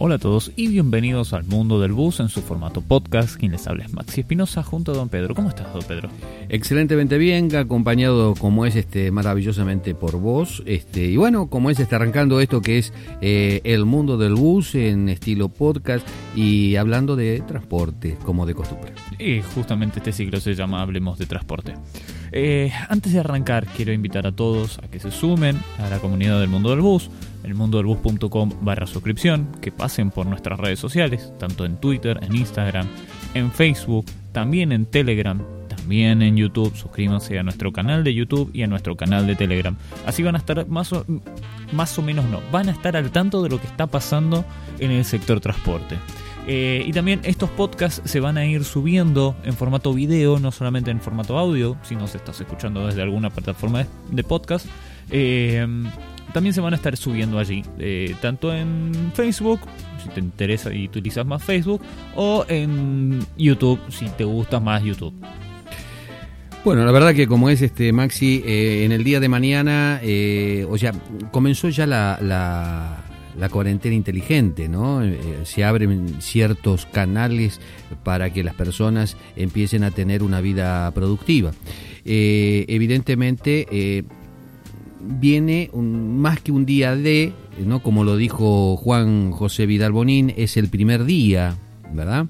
Hola a todos y bienvenidos al mundo del bus en su formato podcast. Quien les habla es Maxi Espinosa junto a Don Pedro. ¿Cómo estás, Don Pedro? Excelentemente bien, acompañado como es este maravillosamente por vos. Este, y bueno, como es está arrancando esto que es eh, el mundo del bus en estilo podcast y hablando de transporte como de costumbre. Y justamente este ciclo se llama Hablemos de Transporte. Eh, antes de arrancar, quiero invitar a todos a que se sumen a la comunidad del mundo del bus, elmundodelbus.com barra suscripción, que pasen por nuestras redes sociales, tanto en Twitter, en Instagram, en Facebook, también en Telegram, también en YouTube. Suscríbanse a nuestro canal de YouTube y a nuestro canal de Telegram. Así van a estar más o, más o menos no, van a estar al tanto de lo que está pasando en el sector transporte. Eh, y también estos podcasts se van a ir subiendo en formato video, no solamente en formato audio, si nos estás escuchando desde alguna plataforma de, podcast. Eh, también se van a estar subiendo allí, eh, tanto en Facebook, si te interesa y utilizas más Facebook, o en YouTube, si te gusta más YouTube. Bueno, la verdad que como es este Maxi, en el día de mañana, o sea, comenzó ya la la cuarentena inteligente, ¿no? Eh, se abren ciertos canales para que las personas empiecen a tener una vida productiva. Eh, evidentemente, eh, viene más que un día de, ¿no? Como lo dijo Juan José Vidal Bonín, es el primer día, ¿verdad?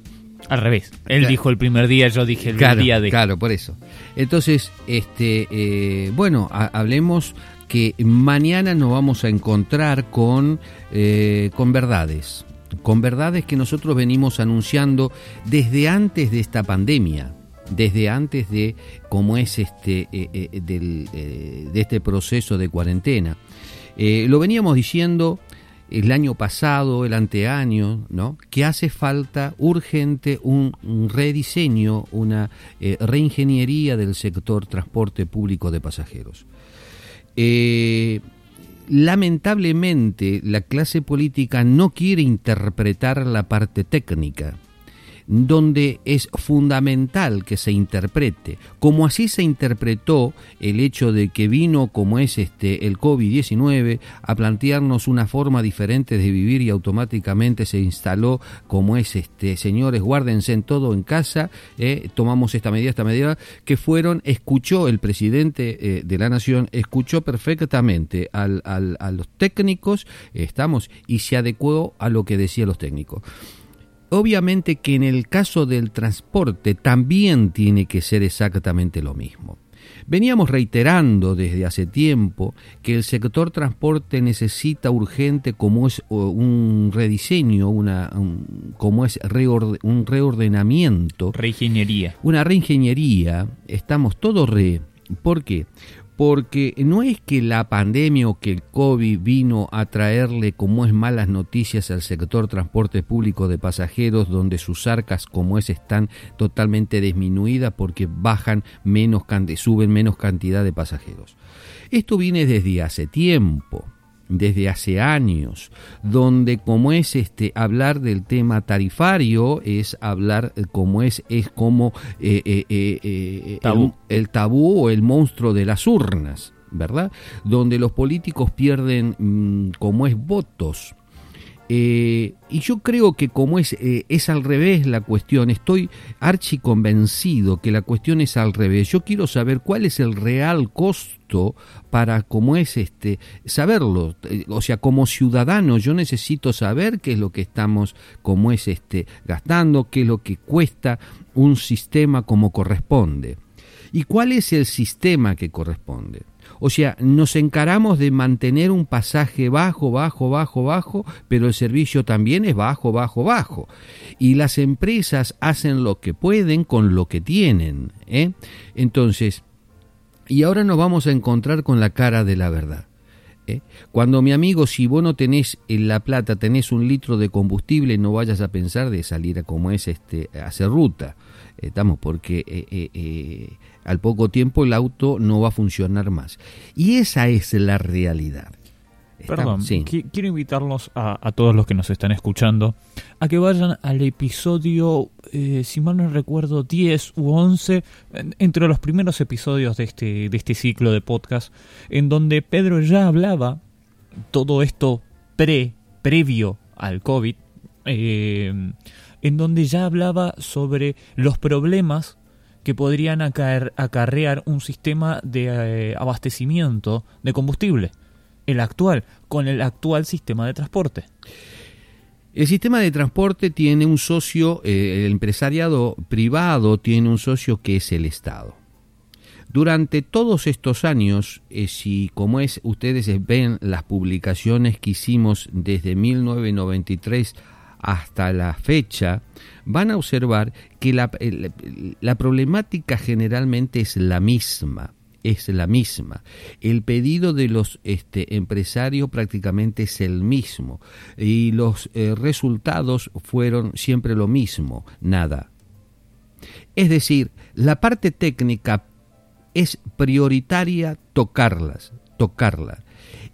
Al revés. Él dijo el primer día, yo dije el día de. Claro, por eso. Entonces, este, bueno, hablemos que mañana nos vamos a encontrar con, eh, con verdades, con verdades que nosotros venimos anunciando desde antes de esta pandemia, desde antes de cómo es este, eh, eh, de este proceso de cuarentena. lo veníamos diciendo el año pasado, el anteaño, ¿no? que hace falta urgente un, rediseño, una reingeniería del sector transporte público de pasajeros. Eh, lamentablemente la clase política no quiere interpretar la parte técnica donde es fundamental que se interprete, como así se interpretó el hecho de que vino como es este el COVID-19 a plantearnos una forma diferente de vivir y automáticamente se instaló como es este señores guárdense en todo en casa, eh, tomamos esta medida, esta medida que fueron, escuchó el presidente eh, de la nación, escuchó perfectamente al, a los técnicos, estamos, y se adecuó a lo que decían los técnicos. Obviamente que en el caso del transporte también tiene que ser exactamente lo mismo. Veníamos reiterando desde hace tiempo que el sector transporte necesita urgente como es un rediseño, una, como es un reordenamiento. Reingeniería. Una reingeniería. Estamos todos re. ¿Por qué? Porque no es que la pandemia o que el COVID vino a traerle como es malas noticias al sector transporte público de pasajeros, donde sus arcas como es están totalmente disminuidas porque bajan menos, suben menos cantidad de pasajeros. Esto viene desde hace tiempo desde hace años, donde como es este hablar del tema tarifario es hablar eh, como es es como eh, eh, El, tabú o el monstruo de las urnas, ¿verdad? Donde los políticos pierden mm, como es votos eh, y yo creo que como es, eh, es al revés la cuestión, estoy archi convencido que la cuestión es al revés. Yo quiero saber cuál es el real costo para cómo es este saberlo. Eh, o sea, como ciudadano yo necesito saber qué es lo que estamos, cómo es este gastando, qué es lo que cuesta un sistema como corresponde. ¿Y cuál es el sistema que corresponde? O sea, nos encaramos de mantener un pasaje bajo, bajo, bajo, bajo, pero el servicio también es bajo, bajo, bajo. Y las empresas hacen lo que pueden con lo que tienen. ¿eh? Entonces, y ahora nos vamos a encontrar con la cara de la verdad. ¿eh? Cuando mi amigo, si vos no tenés en La Plata, tenés un litro de combustible, no vayas a pensar de salir a como es este, hacer ruta. Estamos, porque eh, al poco tiempo el auto no va a funcionar más. Y esa es la realidad. Perdón, quiero invitarlos a, todos los que nos están escuchando a que vayan al episodio, eh, si mal no recuerdo, 10 u 11, entre los primeros episodios de este, de este ciclo de podcast, en donde Pedro ya hablaba todo esto pre, previo al COVID, eh, en donde ya hablaba sobre los problemas que podrían acarrear un sistema de eh, abastecimiento de combustible, el actual, con el actual sistema de transporte. El sistema de transporte tiene un socio, eh, el empresariado privado tiene un socio que es el Estado. Durante todos estos años, eh, si como es ustedes ven las publicaciones que hicimos desde 1993 hasta la fecha, van a observar que la, la, problemática generalmente es la misma es la misma. El pedido de los este, empresarios prácticamente es el mismo y los eh, resultados fueron siempre lo mismo, nada. Es decir, la parte técnica es prioritaria tocarlas, tocarla.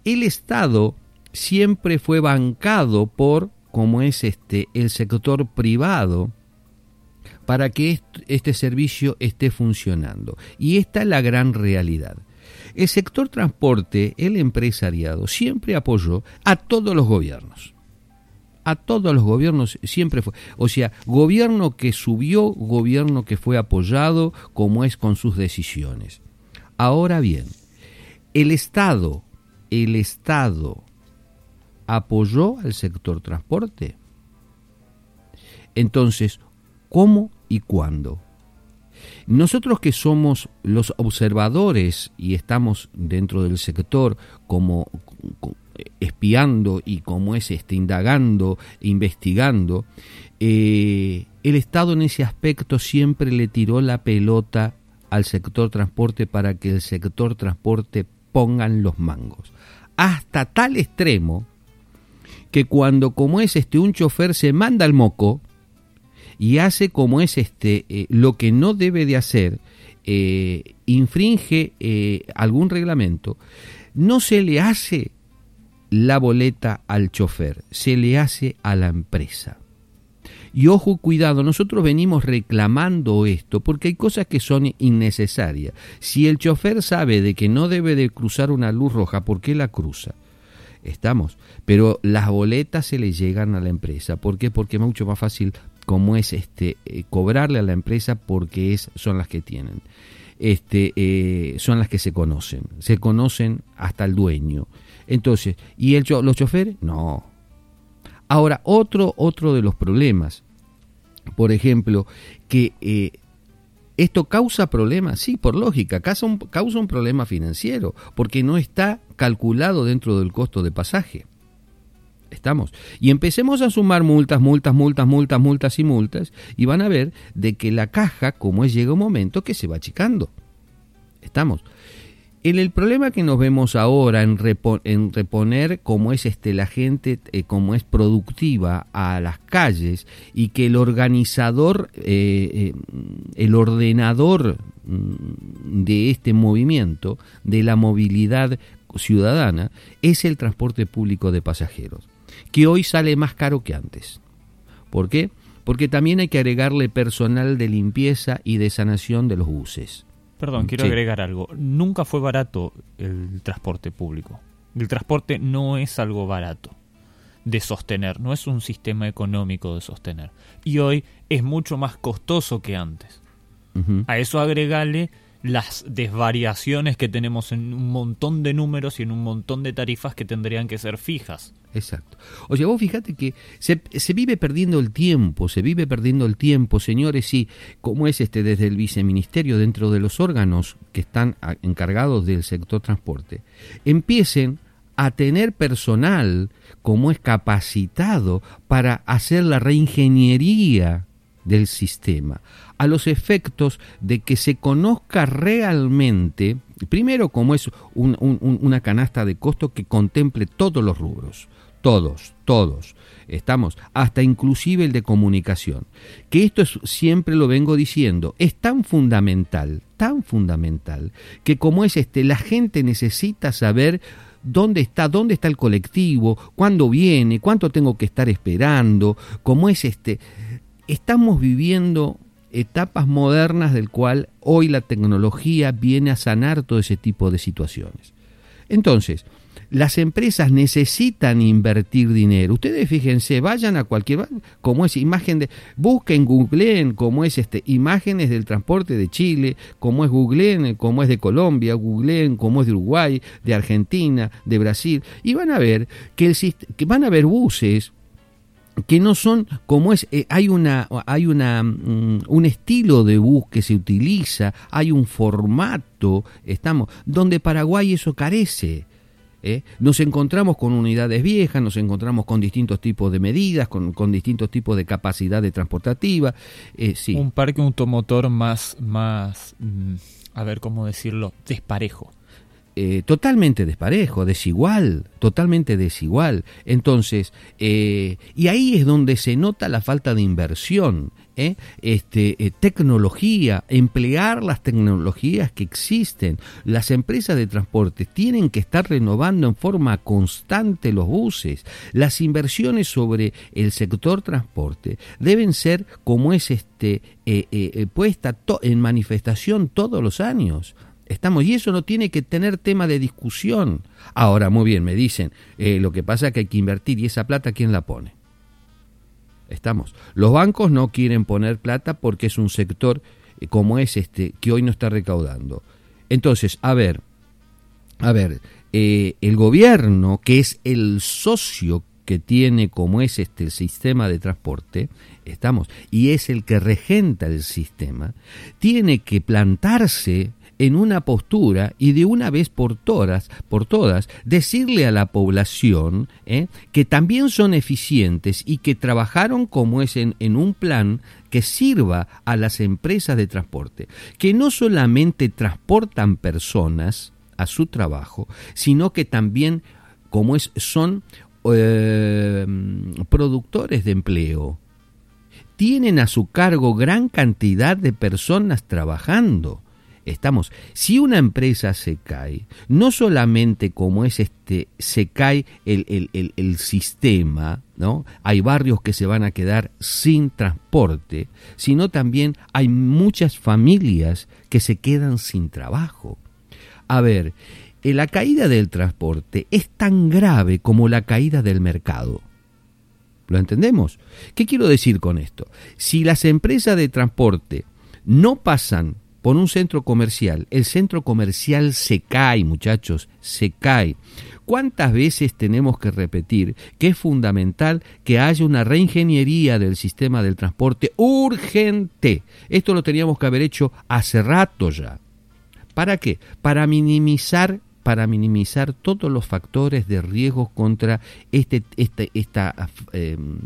El Estado siempre fue bancado por, como es este, el sector privado, para que este servicio esté funcionando. Y esta es la gran realidad. El sector transporte, el empresariado, siempre apoyó a todos los gobiernos. A todos los gobiernos siempre fue. O sea, gobierno que subió, gobierno que fue apoyado, como es con sus decisiones. Ahora bien, el Estado, el Estado apoyó al sector transporte. Entonces, ¿cómo y cuándo. Nosotros que somos los observadores y estamos dentro del sector como, espiando y como es este, indagando, investigando, eh, el Estado en ese aspecto siempre le tiró la pelota al sector transporte para que el sector transporte pongan los mangos. Hasta tal extremo que cuando como es este un chofer se manda al moco, y hace como es este eh, lo que no debe de hacer, eh, infringe eh, algún reglamento, no se le hace la boleta al chofer, se le hace a la empresa. Y ojo, cuidado, nosotros venimos reclamando esto porque hay cosas que son innecesarias. Si el chofer sabe de que no debe de cruzar una luz roja, ¿por qué la cruza? Estamos. Pero las boletas se le llegan a la empresa. ¿Por qué? Porque es mucho más fácil como es este eh, cobrarle a la empresa porque es, son las que tienen. Este, eh, son las que se conocen, se conocen hasta el dueño. Entonces, ¿y el, los choferes? No. Ahora, otro, otro de los problemas, por ejemplo, que eh, esto causa problemas, sí, por lógica, causa un, causa un problema financiero, porque no está calculado dentro del costo de pasaje. Estamos. Y empecemos a sumar multas, multas, multas, multas, multas y multas, y van a ver de que la caja, como es, llega un momento que se va achicando. Estamos. El problema que nos vemos ahora en, en reponer cómo es este, la gente, eh, cómo es productiva a las calles y que el organizador, eh, eh, el ordenador mm, de este movimiento, de la movilidad ciudadana, es el transporte público de pasajeros que hoy sale más caro que antes. ¿Por qué? Porque también hay que agregarle personal de limpieza y de sanación de los buses. Perdón, quiero agregar algo. Nunca fue barato el transporte público. El transporte no es algo barato de sostener, no es un sistema económico de sostener. Y hoy es mucho más costoso que antes. A eso agregale las desvariaciones que tenemos en un montón de números y en un montón de tarifas que tendrían que ser fijas. Exacto. Oye, vos fíjate que se, se, vive perdiendo el tiempo, se vive perdiendo el tiempo, señores, y como es este desde el viceministerio dentro de los órganos que están encargados del sector transporte, empiecen a tener personal como es capacitado para hacer la reingeniería del sistema, a los efectos de que se conozca realmente, primero como es una canasta de costo que contemple todos los rubros, todos, todos, estamos, hasta inclusive el de comunicación, que esto es, siempre lo vengo diciendo, es tan fundamental, tan fundamental, que como es este, la gente necesita saber dónde está, dónde está el colectivo, cuándo viene, cuánto tengo que estar esperando, cómo es este, estamos viviendo etapas modernas del cual hoy la tecnología viene a sanar todo ese tipo de situaciones. Entonces, las empresas necesitan invertir dinero. Ustedes fíjense, vayan a cualquier, como es imagen de, busquen, googleen como es este, imágenes del transporte de Chile, como es googleen, como es de Colombia, googleen como es de Uruguay, de Argentina, de Brasil, y van a ver que, el, que van a ver buses que no son como es eh, hay una hay una mm, un estilo de bus que se utiliza hay un formato estamos donde Paraguay eso carece ¿eh? Nos encontramos con unidades viejas, nos encontramos con distintos tipos de medidas, con, distintos tipos de capacidad de transportativa. Eh, sí. Un parque automotor más, más, mm, a ver cómo decirlo, desparejo. Eh, totalmente desparejo, desigual, totalmente desigual. Entonces, eh, y ahí es donde se nota la falta de inversión, ¿eh? este, tecnología, emplear las tecnologías que existen. Las empresas de transporte tienen que estar renovando en forma constante los buses. Las inversiones sobre el sector transporte deben ser como es este, puesta en manifestación todos los años. Estamos, y eso no tiene que tener tema de discusión. Ahora, muy bien, me dicen, eh, lo que pasa es que hay que invertir y esa plata, ¿quién la pone? Estamos. Los bancos no quieren poner plata porque es un sector eh, como es este que hoy no está recaudando. Entonces, a ver, a ver, eh, el gobierno, que es el socio que tiene como es este el sistema de transporte, estamos, y es el que regenta el sistema, tiene que plantarse en una postura y de una vez por todas, por todas decirle a la población ¿eh? que también son eficientes y que trabajaron como es en, un plan que sirva a las empresas de transporte, que no solamente transportan personas a su trabajo, sino que también como es, son eh, productores de empleo. Tienen a su cargo gran cantidad de personas trabajando estamos. Si una empresa se cae, no solamente como es este, se cae el, el, sistema, ¿no? Hay barrios que se van a quedar sin transporte, sino también hay muchas familias que se quedan sin trabajo. A ver, eh, la caída del transporte es tan grave como la caída del mercado. ¿Lo entendemos? ¿Qué quiero decir con esto? Si las empresas de transporte no pasan por un centro comercial. El centro comercial se cae, muchachos, se cae. ¿Cuántas veces tenemos que repetir que es fundamental que haya una reingeniería del sistema del transporte urgente? Esto lo teníamos que haber hecho hace rato ya. ¿Para qué? Para minimizar para minimizar todos los factores de riesgo contra este, este esta, em,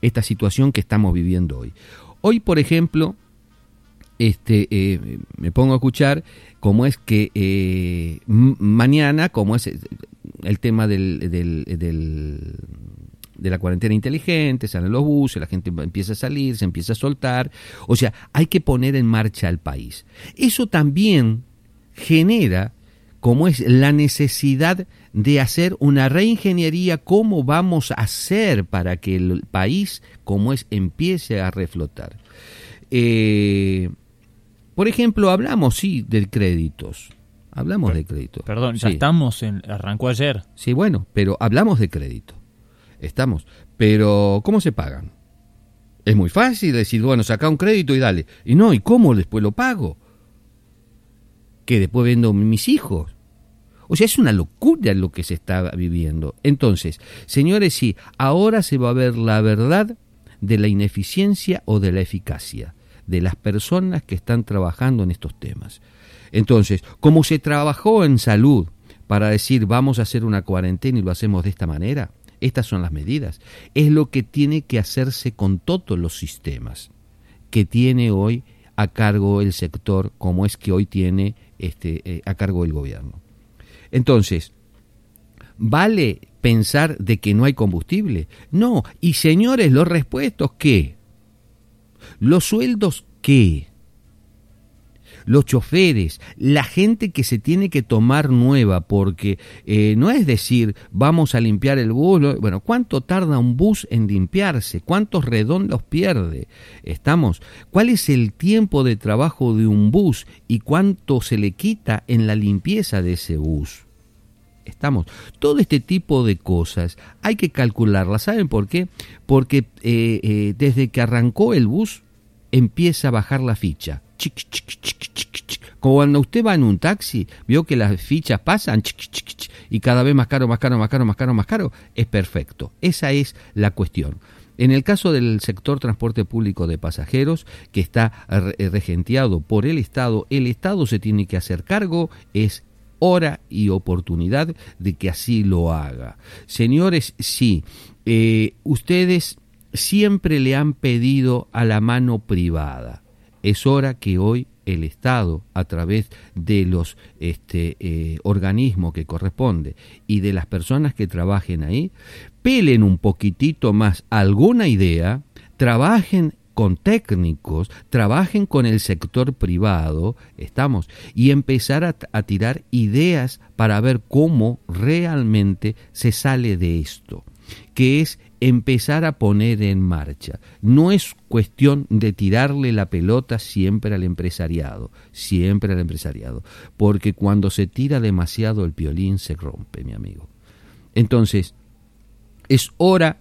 esta situación que estamos viviendo hoy. Hoy, por ejemplo, este, eh, me pongo a escuchar cómo es que eh, mañana, como es el tema del, de la cuarentena inteligente, salen los buses, la gente empieza a salir, se empieza a soltar, o sea, hay que poner en marcha al país. Eso también genera como es la necesidad de hacer una reingeniería, cómo vamos a hacer para que el país, como es, empiece a reflotar. Eh, por ejemplo, hablamos, sí, de créditos. Hablamos de crédito. Perdón, ya estamos en. Arrancó ayer. Sí, bueno, pero hablamos de crédito. Estamos. Pero, ¿cómo se pagan? Es muy fácil decir, bueno, saca un crédito y dale. Y no, ¿y cómo después lo pago? Que después vendo mis hijos. O sea, es una locura lo que se está viviendo. Entonces, señores, sí, ahora se va a ver la verdad de la ineficiencia o de la eficacia de las personas que están trabajando en estos temas. Entonces, como se trabajó en salud para decir vamos a hacer una cuarentena y lo hacemos de esta manera, estas son las medidas. Es lo que tiene que hacerse con todos los sistemas que tiene hoy a cargo el sector, como es que hoy tiene este, eh, a cargo el gobierno. Entonces, ¿vale pensar de que no hay combustible? No. Y señores, los respuestos, ¿qué? Los sueldos, ¿qué? Los choferes, la gente que se tiene que tomar nueva, porque eh, no es decir, vamos a limpiar el bus, bueno, ¿cuánto tarda un bus en limpiarse? ¿Cuántos redondos pierde? Estamos, ¿cuál es el tiempo de trabajo de un bus y cuánto se le quita en la limpieza de ese bus? Estamos. Todo este tipo de cosas hay que calcularlas. ¿Saben por qué? Porque eh, eh, desde que arrancó el bus empieza a bajar la ficha. Como cuando usted va en un taxi, vio que las fichas pasan y cada vez más caro, más caro, más caro, más caro, más caro. Es perfecto. Esa es la cuestión. En el caso del sector transporte público de pasajeros, que está regenteado por el Estado, el Estado se tiene que hacer cargo, es hora y oportunidad de que así lo haga. Señores, sí, eh, ustedes siempre le han pedido a la mano privada. Es hora que hoy el Estado, a través de los este, eh, organismos que corresponde y de las personas que trabajen ahí, pelen un poquitito más alguna idea, trabajen con técnicos, trabajen con el sector privado, estamos, y empezar a, a, tirar ideas para ver cómo realmente se sale de esto, que es empezar a poner en marcha. No es cuestión de tirarle la pelota siempre al empresariado, siempre al empresariado, porque cuando se tira demasiado el piolín se rompe, mi amigo. Entonces, es hora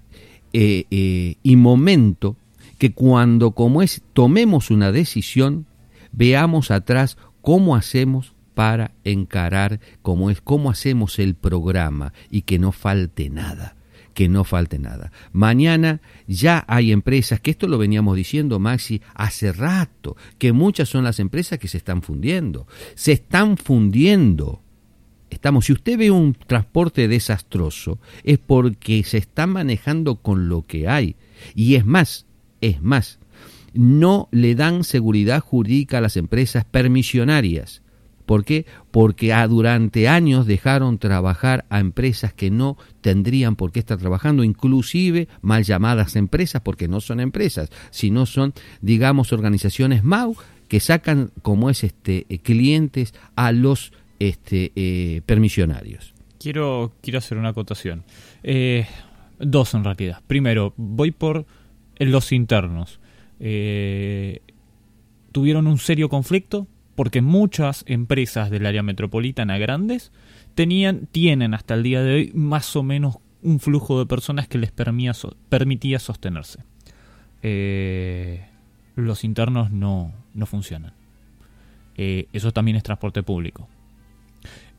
eh, eh, y momento que cuando como es tomemos una decisión, veamos atrás cómo hacemos para encarar cómo es, cómo hacemos el programa y que no falte nada que no falte nada. Mañana ya hay empresas, que esto lo veníamos diciendo Maxi hace rato, que muchas son las empresas que se están fundiendo. Se están fundiendo. Estamos, si usted ve un transporte desastroso, es porque se está manejando con lo que hay. Y es más, es más, no le dan seguridad jurídica a las empresas permisionarias. ¿Por qué? Porque durante años dejaron trabajar a empresas que no tendrían por qué estar trabajando, inclusive mal llamadas empresas, porque no son empresas, sino son, digamos, organizaciones MAU que sacan como es este clientes a los este, eh, permisionarios. Quiero, quiero hacer una acotación. Eh, dos en realidad. Primero, voy por los internos. Eh, tuvieron un serio conflicto porque muchas empresas del área metropolitana grandes tenían, tienen hasta el día de hoy más o menos un flujo de personas que les permitía, sostenerse. Eh, los internos no, no funcionan. Eh, eso también es transporte público.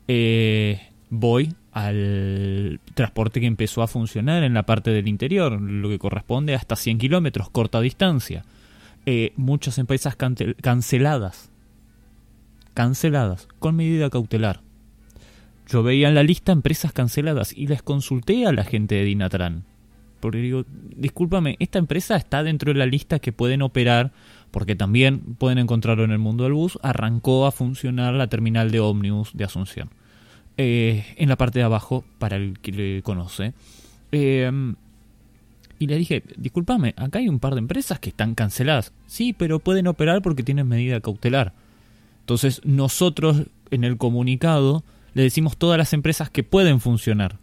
Eh, voy al transporte que empezó a funcionar en la parte del interior, lo que corresponde hasta 100 kilómetros, corta distancia. muchas empresas canceladas canceladas con medida cautelar. Yo veía en la lista empresas canceladas y les consulté a la gente de Dinatran. Porque digo, discúlpame, esta empresa está dentro de la lista que pueden operar, porque también pueden encontrarlo en el mundo del bus, arrancó a funcionar la terminal de ómnibus de Asunción. Eh, en la parte de abajo, para el que le conoce. Em, y le dije, discúlpame, acá hay un par de empresas que están canceladas. Sí, pero pueden operar porque tienen medida cautelar. Entonces nosotros en el comunicado le decimos todas las empresas que pueden funcionar.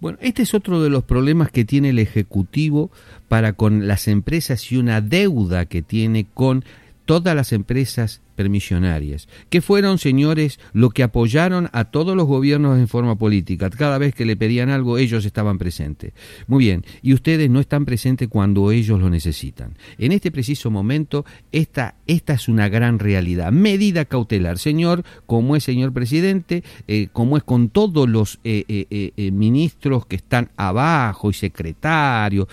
Bueno, este es otro de los problemas que tiene el Ejecutivo para con las empresas y una deuda que tiene con todas las empresas permisionarias, que fueron, señores, lo que apoyaron a todos los gobiernos en forma política. Cada vez que le pedían algo, ellos estaban presentes. Muy bien, y ustedes no están presentes cuando ellos lo necesitan. En este preciso momento, esta, esta es una gran realidad. Medida cautelar, señor, como es señor presidente, eh, como es con todos los eh, eh, ministros que están abajo y secretarios.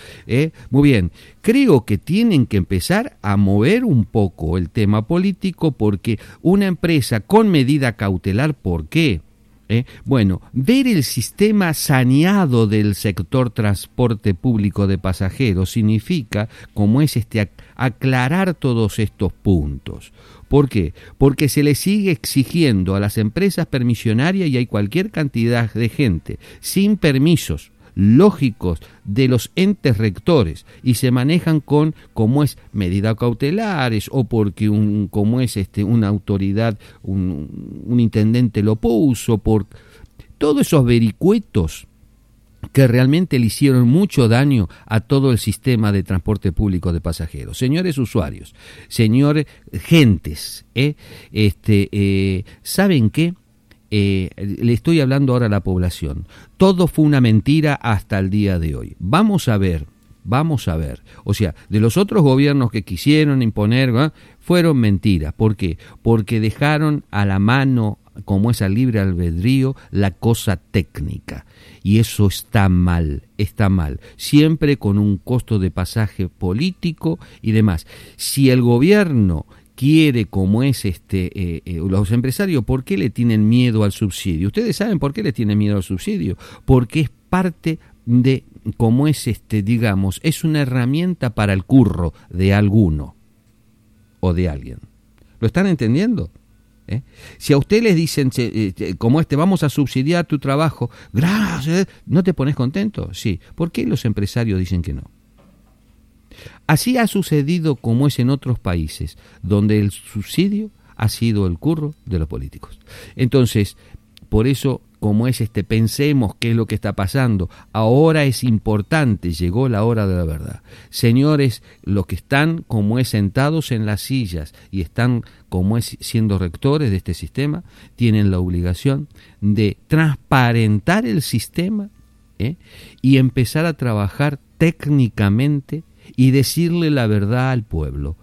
Muy bien, creo que tienen que empezar a mover un poco el tema político porque una empresa con medida cautelar, ¿por qué? ¿Eh? Bueno, ver el sistema saneado del sector transporte público de pasajeros significa, como es este, aclarar todos estos puntos. ¿Por qué? Porque se le sigue exigiendo a las empresas permisionarias y hay cualquier cantidad de gente sin permisos lógicos de los entes rectores y se manejan con como es medidas cautelares o porque un como es este una autoridad un, intendente lo puso por todos esos vericuetos que realmente le hicieron mucho daño a todo el sistema de transporte público de pasajeros. Señores usuarios, señores gentes, ¿eh? este, eh, ¿saben qué? Eh, le estoy hablando ahora a la población. Todo fue una mentira hasta el día de hoy. Vamos a ver, vamos a ver. O sea, de los otros gobiernos que quisieron imponer, fueron mentiras. ¿Por qué? Porque dejaron a la mano, como es al libre albedrío, la cosa técnica. Y eso está mal, está mal. Siempre con un costo de pasaje político y demás. Si el gobierno quiere como es este eh, eh, los empresarios, ¿por qué le tienen miedo al subsidio? Ustedes saben por qué le tienen miedo al subsidio, porque es parte de como es este, digamos, es una herramienta para el curro de alguno o de alguien. ¿Lo están entendiendo? ¿Eh? Si a usted les dicen, como este, vamos a subsidiar tu trabajo, gracias, ¿no te pones contento? Sí. ¿Por qué los empresarios dicen que no? Así ha sucedido como es en otros países, donde el subsidio ha sido el curro de los políticos. Entonces, por eso, como es este, pensemos qué es lo que está pasando. Ahora es importante, llegó la hora de la verdad. Señores, los que están como es sentados en las sillas y están como es siendo rectores de este sistema, tienen la obligación de transparentar el sistema ¿eh? y empezar a trabajar técnicamente y decirle la verdad al pueblo.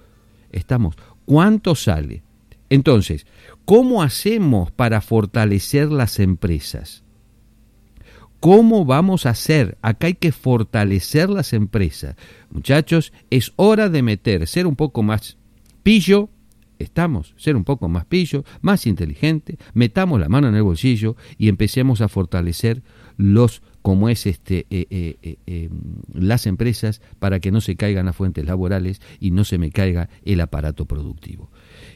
Estamos, ¿cuánto sale? Entonces, ¿cómo hacemos para fortalecer las empresas? ¿Cómo vamos a hacer? Acá hay que fortalecer las empresas. Muchachos, es hora de meter, ser un poco más pillo, estamos, ser un poco más pillo, más inteligente, metamos la mano en el bolsillo y empecemos a fortalecer los como es este eh, eh, eh, las empresas para que no se caigan las fuentes laborales y no se me caiga el aparato productivo.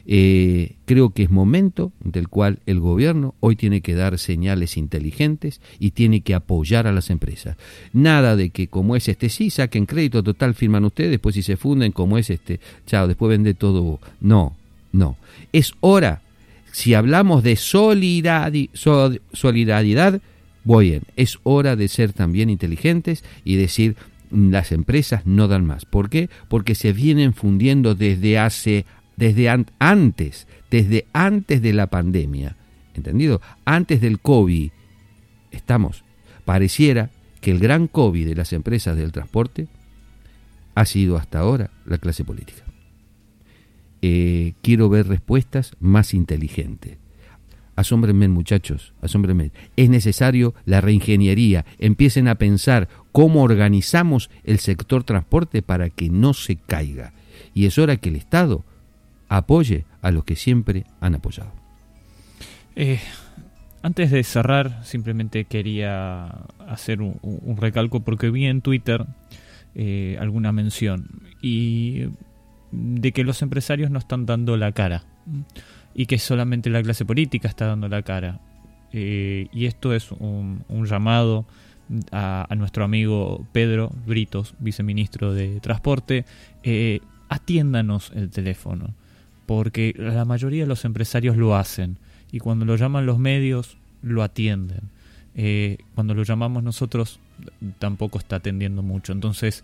creo que es momento del cual el gobierno hoy tiene que dar señales inteligentes y tiene que apoyar a las empresas. Nada de que como es este, sí, saquen crédito total, firman ustedes, después si se funden, como es este, chao, después vende todo. No, no. Es hora, si hablamos de solidaridad, Voy bien, es hora de ser también inteligentes y decir las empresas no dan más. ¿Por qué? Porque se vienen fundiendo desde hace, desde antes, desde antes de la pandemia. ¿Entendido? Antes del COVID. Estamos. Pareciera que el gran COVID de las empresas del transporte ha sido hasta ahora la clase política. Eh, quiero ver respuestas más inteligentes asómbrenme muchachos, asómbrenme. Es necesario la reingeniería. Empiecen a pensar cómo organizamos el sector transporte para que no se caiga. Y es hora que el Estado apoye a los que siempre han apoyado. Eh, antes de cerrar, simplemente quería hacer un, recalco porque vi en Twitter eh, alguna mención y de que los empresarios no están dando la cara y que solamente la clase política está dando la cara. Eh, y esto es un, llamado a, nuestro amigo Pedro Britos, viceministro de Transporte, eh, atiéndanos el teléfono, porque la mayoría de los empresarios lo hacen y cuando lo llaman los medios lo atienden. Eh, cuando lo llamamos nosotros tampoco está atendiendo mucho. Entonces,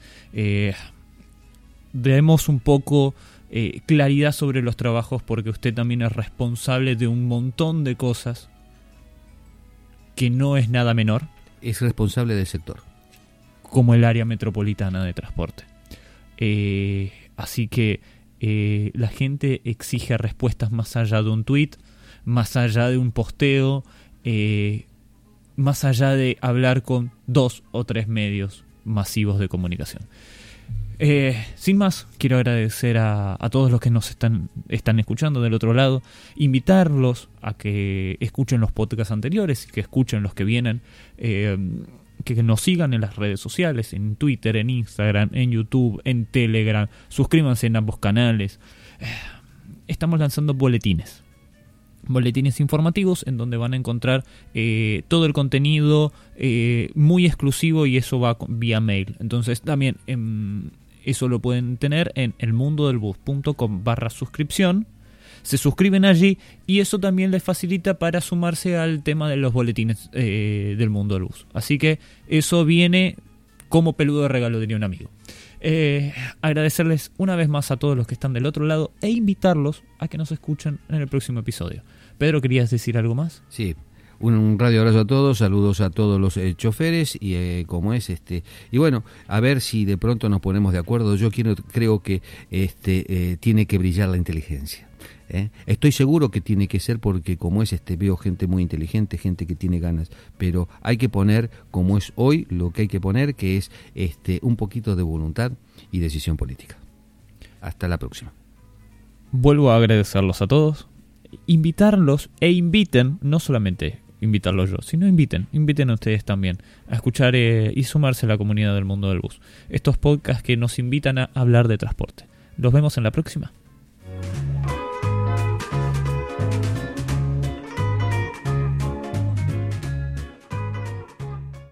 demos un poco eh, claridad sobre los trabajos porque usted también es responsable de un montón de cosas que no es nada menor. Es responsable del sector. Como el área metropolitana de transporte. Eh, así que eh, la gente exige respuestas más allá de un tweet, más allá de un posteo, más allá de hablar con dos o tres medios masivos de comunicación. Eh, sin más, quiero agradecer a, todos los que nos están, escuchando del otro lado, invitarlos a que escuchen los podcasts anteriores que escuchen los que vienen, eh, que nos sigan en las redes sociales, en Twitter, en Instagram, en YouTube, en Telegram, suscríbanse en ambos canales. Eh, estamos lanzando boletines boletines informativos en donde van a encontrar eh, todo el contenido eh, muy exclusivo y eso va vía mail. Entonces también em, eso lo pueden tener en elmundodelbus.com barra suscripción. Se suscriben allí y eso también les facilita para sumarse al tema de los boletines eh, del mundo del bus. Así que eso viene como peludo de regalo, diría un amigo. agradecerles una vez más a todos los que están del otro lado e invitarlos a que nos escuchen en el próximo episodio. Pedro, ¿querías decir algo más? Sí. Un, radio abrazo a todos, saludos a todos los eh, choferes y eh, como es este y bueno, a ver si de pronto nos ponemos de acuerdo. Yo quiero creo que este tiene que brillar la inteligencia. Estoy seguro que tiene que ser porque como es este veo gente muy inteligente, gente que tiene ganas, pero hay que poner como es hoy lo que hay que poner que es este un poquito de voluntad y decisión política. Hasta la próxima. Vuelvo a agradecerlos a todos, invitarlos e inviten, no solamente invitarlos yo, sino inviten, inviten a ustedes también a escuchar eh, y sumarse a la comunidad del mundo del bus. Estos podcasts que nos invitan a hablar de transporte. Los vemos en la próxima.